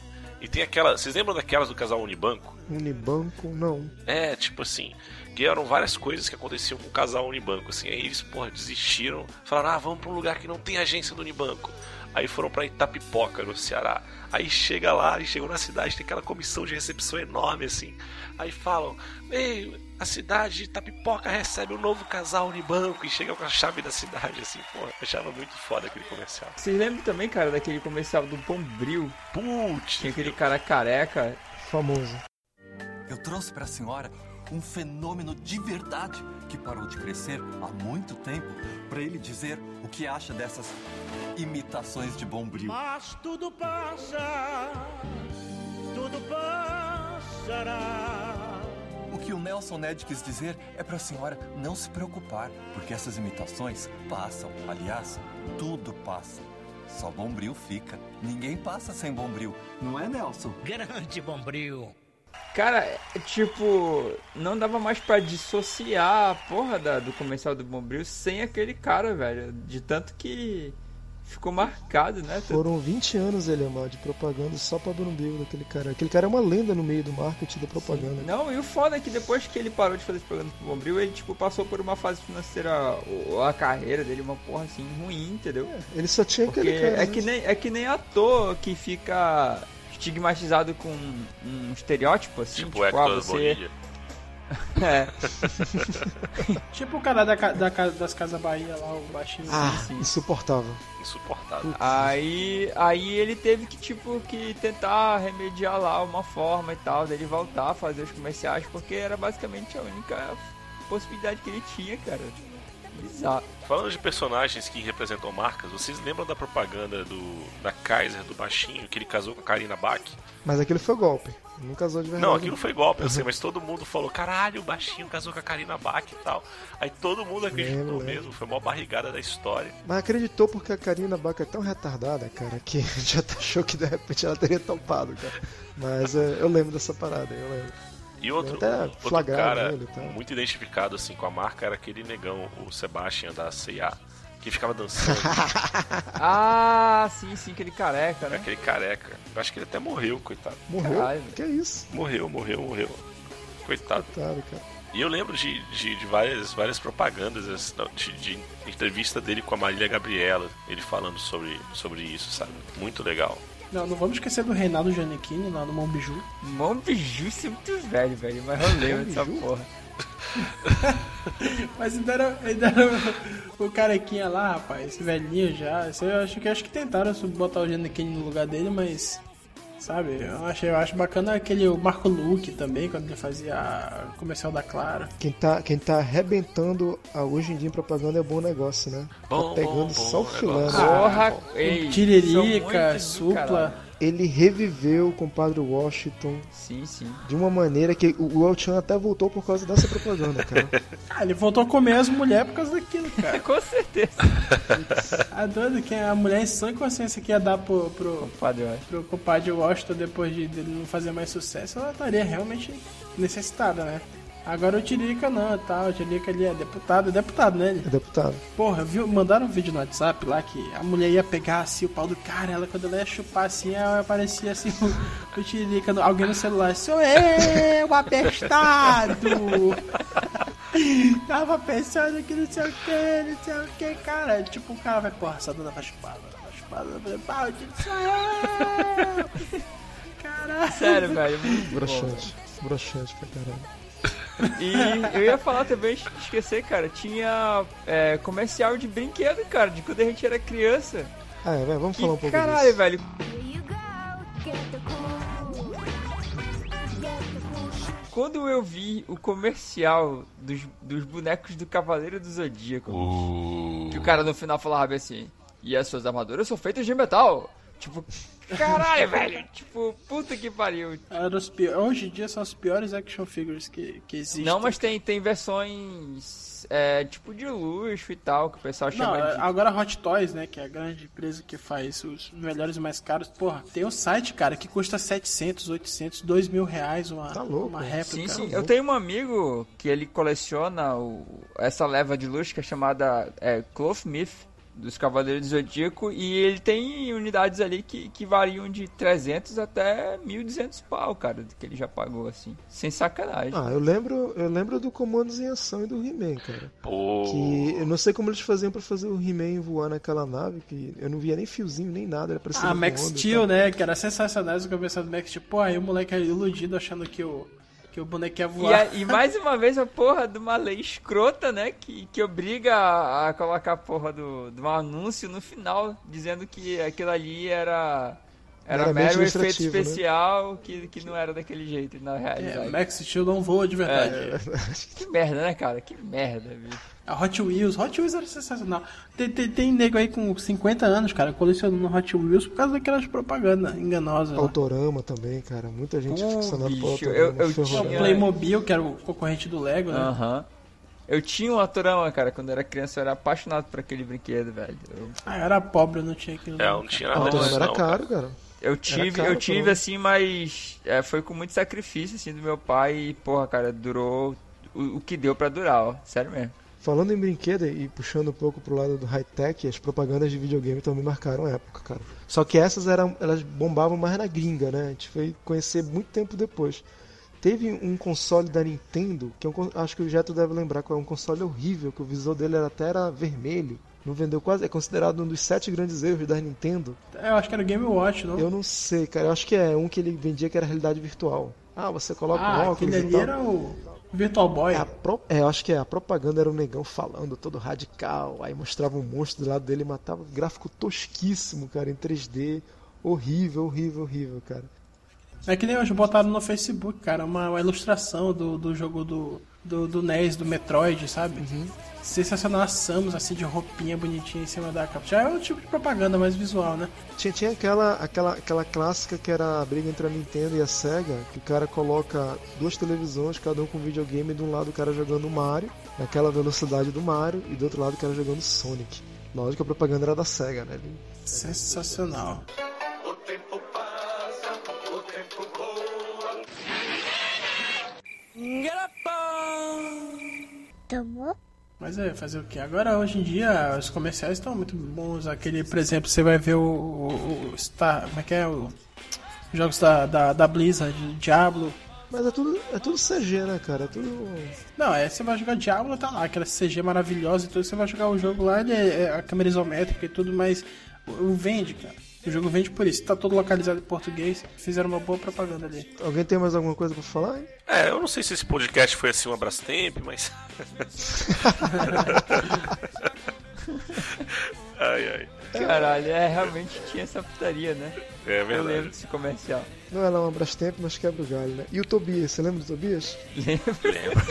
E tem aquela. Vocês lembram daquelas do casal Unibanco? Unibanco, não. É, tipo assim, que eram várias coisas que aconteciam com o casal Unibanco, assim, aí eles, porra, desistiram, falaram, ah, vamos pra um lugar que não tem agência do Unibanco. Aí foram pra Itapipoca, no Ceará. Aí chega lá, e chegam na cidade, tem aquela comissão de recepção enorme, assim. Aí falam, ei, a cidade de Itapipoca recebe um novo casal Unibanco, e chegam com a chave da cidade, assim, porra, achava muito foda aquele comercial. Vocês lembram também, cara, daquele comercial do Bombril? Putz! Tinha aquele cara careca. Famoso. Eu trouxe para a senhora um fenômeno de verdade que parou de crescer há muito tempo para ele dizer o que acha dessas imitações de Bombril. Mas tudo passa, tudo passará. O que o Nelson Ned quis dizer é para a senhora não se preocupar, porque essas imitações passam. Aliás, tudo passa. Só Bombril fica. Ninguém passa sem Bombril, não é, Nelson? Grande Bombril. Cara, é, tipo, não dava mais pra dissociar a porra da, do comercial do Bombril sem aquele cara, velho. De tanto que ficou marcado, né? Foram 20 anos, ele amado, de propaganda só pra Brumbil daquele cara. Aquele cara é uma lenda no meio do marketing da propaganda. Não, e o foda é que depois que ele parou de fazer propaganda pro Bombril, ele, tipo, passou por uma fase financeira, a carreira dele, uma porra assim, ruim, entendeu? Ele só tinha Porque aquele cara. é que, nem, é que nem ator que fica estigmatizado com um estereótipo, assim, Tipo tipo, ah, você... É. Tipo o cara da, da, das Casas Bahia lá, o baixinho. Ah, assim. insuportável. Insuportável. Aí, aí ele teve que, tipo, que tentar remediar lá uma forma e tal, dele voltar a fazer os comerciais, porque era basicamente a única possibilidade que ele tinha, cara. Bizarro. Falando de personagens que representam marcas, vocês lembram da propaganda do da Kaiser, do baixinho, que ele casou com a Karina Bach? Mas aquilo foi golpe. Não casou de verdade. Não, aquilo foi golpe, eu sei, mas todo mundo falou, caralho, o baixinho casou com a Karina Bach e tal. Aí todo mundo acreditou Lembro, lembro. mesmo, foi a maior barrigada da história. Mas acreditou porque a Karina Baca é tão retardada, cara, que a gente até achou que de repente ela teria topado, cara. Mas é, eu lembro dessa parada, eu lembro. E outro, Até outro cara ele tal. muito identificado assim com a marca era aquele negão, o Sebastian da C&A, que ficava dançando, Ah, sim, sim, aquele careca, né? aquele careca. Eu acho que ele até morreu, coitado. Morreu? Caralho. Que isso? Morreu, morreu, morreu. Coitado. Coitado, cara. E eu lembro de, de, de várias, várias propagandas, assim, de, de entrevista dele com a Marília Gabriela, ele falando sobre, sobre isso, sabe? Muito legal. Não, não vamos esquecer do Reinaldo Giannichini lá no Mombiju. Mombiju isso é muito velho, velho, mas eu lembro dessa porra. Mas ainda era, ainda era o, carequinha lá, rapaz, esse velhinho já. Eu acho que acho que tentaram botar o Giannichini no lugar dele, mas. Sabe, eu acho, eu acho bacana aquele o Marco Luque também, quando ele fazia comercial da Clara. Quem tá, quem tá arrebentando a, hoje em dia em propaganda é bom negócio, né? Bom, tá pegando bom, só o bom filé, negócio. né? Porra, Tiririca, supla. Ele reviveu o compadre Washington Sim, sim. de uma maneira que o o El Chan até voltou por causa dessa propaganda, cara. Ah, ele voltou a comer as mulheres por causa daquilo, cara. Com certeza. A doido que a mulher em sã consciência que ia dar pro, pro, Padre, eu acho. pro compadre Washington depois de dele não fazer mais sucesso, ela estaria realmente necessitada, né? Agora o Tiririca não, tá? O Tiririca ali é deputado, é deputado, né? Ele? É deputado. Porra, viu, mandaram um vídeo no WhatsApp lá que a mulher ia pegar assim o pau do cara, ela quando ela ia chupar assim, ela aparecia assim o, o Tiririca, no- alguém no celular, sou eu, abestado! Tava pensando que não sei o que, não sei o que, cara. Tipo, o cara vai, porra, essa dona vai chupar, ela vai chupar, ela vai pau, sou eu! Caralho! Sério, velho, muito. Broxante. Broxante pra caralho. E eu ia falar também, esquecer, cara, tinha é, comercial de brinquedo, cara, de quando a gente era criança. Ah, é, vai, vamos Que falar um pouco caralho, disso. velho. Quando eu vi o comercial dos, dos bonecos do Cavaleiro do Zodíaco, que o cara no final falava assim, e as suas armaduras são feitas de metal. Tipo, caralho, velho. Tipo, puta que pariu. Era os pi- Hoje em dia são as piores action figures que, que existem. Não, mas tem, tem versões é, tipo de luxo e tal, que o pessoal Não, chama de. agora a Hot Toys, né, que é a grande empresa que faz os melhores e mais caros, porra, tem um site, cara, que custa 700, 800, 2 mil reais uma, Tá louco. uma réplica. Sim, sim. Eu tenho um amigo que ele coleciona o- essa leva de luxo que é chamada é, Cloth Myth dos Cavaleiros do Zodíaco e ele tem unidades ali que, que variam de 300 até 1.200 pau, cara, que ele já pagou, assim. Sem sacanagem. Ah, eu lembro, eu lembro do Comandos em Ação e do He-Man, cara. Pô. Que eu não sei como eles faziam pra fazer o He-Man voar naquela nave, que eu não via nem fiozinho nem nada, era parecia Ah, um Max Steel, né, que era sensacional essa conversa do Max Steel. Pô, aí o moleque era iludido achando que o, que o boneco ia E, voar. a- e mais uma vez a porra de uma lei escrota, né? Que, que obriga a, a colocar a porra do, de um anúncio no final, dizendo que aquilo ali era. Era mero efeito né? especial que, que não era daquele jeito na É, realidade. o Max Steel não voa de verdade. É, que merda, né, cara? Que merda, bicho. A Hot Wheels, Hot Wheels era sensacional. Tem, tem, tem nego aí com 50 anos, cara, colecionando Hot Wheels por causa daquelas propaganda enganosa. lá. Autorama também, cara. Muita gente Pô, ficcionada por bicho, Autorama. eu- eu tinha- O. Playmobil, que era o concorrente do Lego, né? Aham. Eu tinha um Atorama, cara, quando eu era criança, eu era apaixonado por aquele brinquedo, velho. Eu, Ah, eu era pobre, eu não tinha aquilo. É, não, não tinha cara. nada Autorama era não, caro, cara. Eu tive, caro, eu tive assim, mas é, foi com muito sacrifício, assim, do meu pai e, porra, cara, durou o, o que deu pra durar, ó. Sério mesmo. Falando em brinquedo e puxando um pouco pro lado do high-tech, as propagandas de videogame também marcaram a época, cara. Só que essas eram, elas bombavam mais na gringa, né? A gente foi conhecer muito tempo depois. Teve um console da Nintendo, que é um con- acho que o Jeto deve lembrar, que é um console horrível, que o visor dele era até era vermelho. Não vendeu quase, é considerado um dos sete grandes erros da Nintendo. É, eu acho que era o Game Watch, não? Eu não sei, cara. Eu acho que é um que ele vendia que era realidade virtual. Ah, você coloca um Ah, óculos aquele ali era o Virtual Boy. É, pro- é, eu acho que é, a propaganda era um negão falando todo radical, aí mostrava um monstro do lado dele e matava. Gráfico tosquíssimo, cara, em 3D. Horrível, horrível, horrível, cara. É que nem hoje botaram no Facebook, cara, uma, uma ilustração do, do jogo do, do, do NES, do Metroid, sabe? Sensacional a Samus, assim, de roupinha bonitinha em cima da capa. Já é um tipo de propaganda mais visual, né? Tinha, tinha aquela, aquela, aquela clássica que era a briga entre a Nintendo e a Sega, que o cara coloca duas televisões, cada um com videogame, e de um lado o cara jogando Mario, naquela velocidade do Mario, e do outro lado o cara jogando Sonic. Lógico que a propaganda era da Sega, né? Sensacional. Tomou? Mas é, fazer o que? Agora, hoje em dia, os comerciais estão muito bons. Aquele, por exemplo, você vai ver o, o, o Star. Como é que é? O, os jogos da, da, da Blizzard, Diablo. Mas é tudo, é tudo CG, né, cara? É tudo. Não, é, você vai jogar Diablo, tá lá, aquela CG maravilhosa e tudo. Você vai jogar o jogo lá, ele é, é a câmera isométrica e tudo, mas o, o vende, cara. O jogo vende por isso. Tá todo localizado em português. Fizeram uma boa propaganda ali. Alguém tem mais alguma coisa pra falar? hein? É, eu não sei se esse podcast foi assim um Abrastemp, mas. ai, ai. Caralho, é, realmente tinha essa putaria, né? É Eu lembro verdade. desse comercial. Não é lá um Brastemp, mas quebra o galho, né? E o Tobias, você lembra do Tobias? Lembro. Lembro.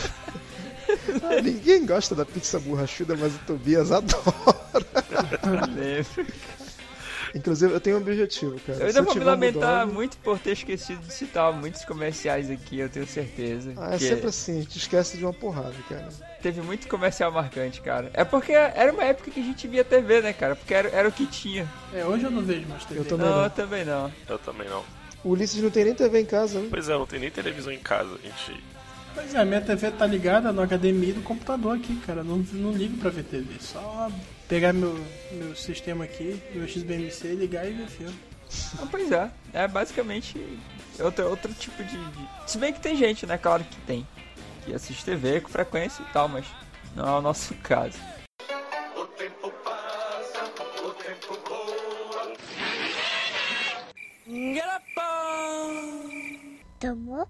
Ah, ninguém gosta da pizza borrachuda, mas o Tobias adora. Lembro. Inclusive, eu tenho um objetivo, cara. Eu ainda vou me lamentar dog- muito por ter esquecido de citar muitos comerciais aqui, eu tenho certeza. Ah, é que sempre assim, te esquece de uma porrada, cara. Teve muito comercial marcante, cara. É porque era uma época que a gente via TV, né, cara? Porque era, era o que tinha. É, hoje eu não vejo mais TV. Eu também Não, não. eu também não. Eu também não. O Ulisses não tem nem TV em casa, né? Pois é, não tem nem televisão em casa, a gente. Pois é, minha TV tá ligada no HDMI do computador aqui, cara. Não, não ligo pra ver TV. Só pegar meu, meu sistema aqui, meu XBMC, ligar e ver filme. Ah, pois é. É basicamente outro, outro tipo de, de- Se bem que tem gente, né? Claro que tem. Que assiste TV com frequência e tal, mas não é o nosso caso. Tomou?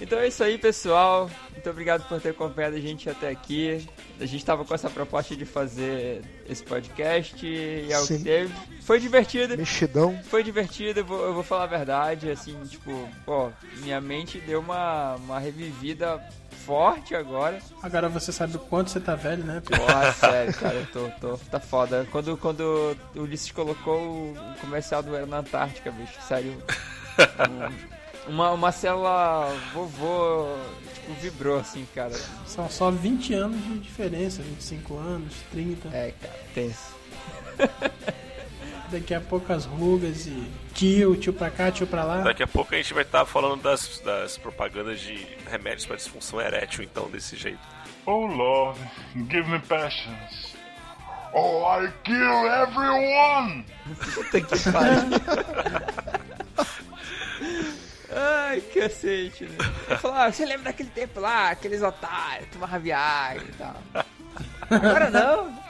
Então é isso aí, pessoal. Muito obrigado por ter acompanhado a gente até aqui. A gente tava com essa proposta de fazer esse podcast e é o que teve. Foi divertido. Mexidão. Foi divertido, eu vou, eu vou falar a verdade, assim, tipo, pô, minha mente deu uma, uma revivida forte agora. Agora você sabe o quanto você tá velho, né? Porra, sério, cara, eu tô, tô, tá foda. Quando, quando o Ulisses colocou o comercial do Era na Antártica, bicho, sério. um- uma, uma célula vovô, tipo, vibrou assim, cara. São só 20 anos de diferença, 25 anos, 30. É, cara, tenso. Daqui a pouco as rugas e tio, tio pra cá, tio pra lá. Daqui a pouco a gente vai estar falando das, das propagandas de remédios para disfunção erétil, então, desse jeito. Oh Lord, give me patience. Oh, I kill everyone! Puta que pariu. Ai, cacete, né? Ele falou, ah, você lembra daquele tempo lá, aqueles otários, tomavam Viagra e tal. Agora não.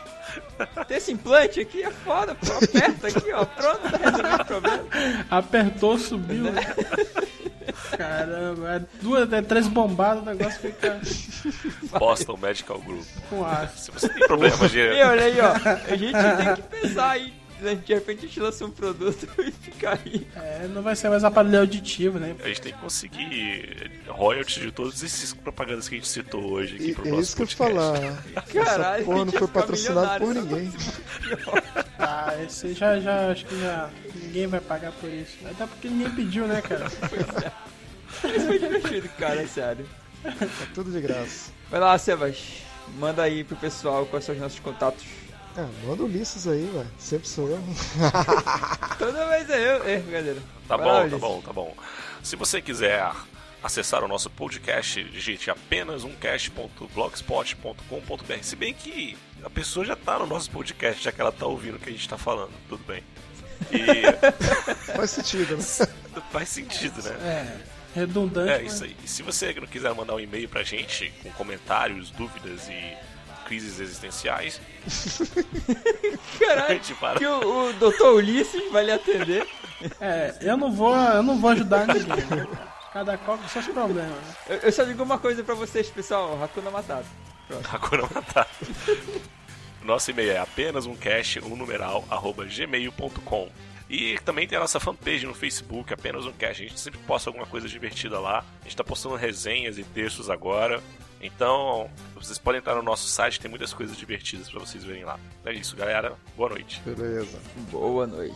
Tem esse implante aqui, é foda, pô. Aperta aqui, ó. Pronto, tá resolvido o problema. Apertou, subiu. Caramba, é duas, é três bombadas, o negócio fica Boston Medical Group. com. Se você tem problema de. E olha aí, ó. A gente tem que pensar aí. Né? De repente a gente lança um produto e fica aí. É, não vai ser mais aparelho auditivo, né? A gente tem que conseguir royalties de todas essas propagandas que a gente citou hoje aqui E, pro é isso que eu falar. Caralho, Essa porra não foi patrocinado por ninguém. Ah, esse já, já, acho que já ninguém vai pagar por isso. Até porque ninguém pediu, né, cara? Isso foi divertido, cara, sério. É tudo de graça. Vai lá, Sebas. Manda aí pro pessoal quais são os nossos contatos. Ah, manda o Ulisses aí, velho. Sempre sou eu. Toda vez é eu. É, galera. Tá Vai lá, bom, tá Ulisses. bom, tá bom. Se você quiser acessar o nosso podcast, digite apenas umcast.blogspot.com.br. Se bem que a pessoa já tá no nosso podcast, já que ela tá ouvindo o que a gente tá falando, tudo bem. E Faz sentido, né? faz sentido, né? É, redundante. É mas- isso aí. E se você não quiser mandar um e-mail pra gente com comentários, dúvidas e crises existenciais, Caralho, para. que o, o Dr. Ulisses vai lhe atender. É, eu não vou, eu não vou ajudar ninguém. Né? Cada qual com seus problemas. Né? Eu, eu só digo uma coisa pra vocês, pessoal. Hakuna Matata. Hakuna Matata. Nosso e-mail é apenas um cash, um numeral, arroba gmail.com. E também tem a nossa fanpage no Facebook, apenas um cash. A gente sempre posta alguma coisa divertida lá. A gente tá postando resenhas e textos agora. Então, vocês podem entrar no nosso site, tem muitas coisas divertidas pra vocês verem lá. É isso, galera. Boa noite. Beleza. Boa noite.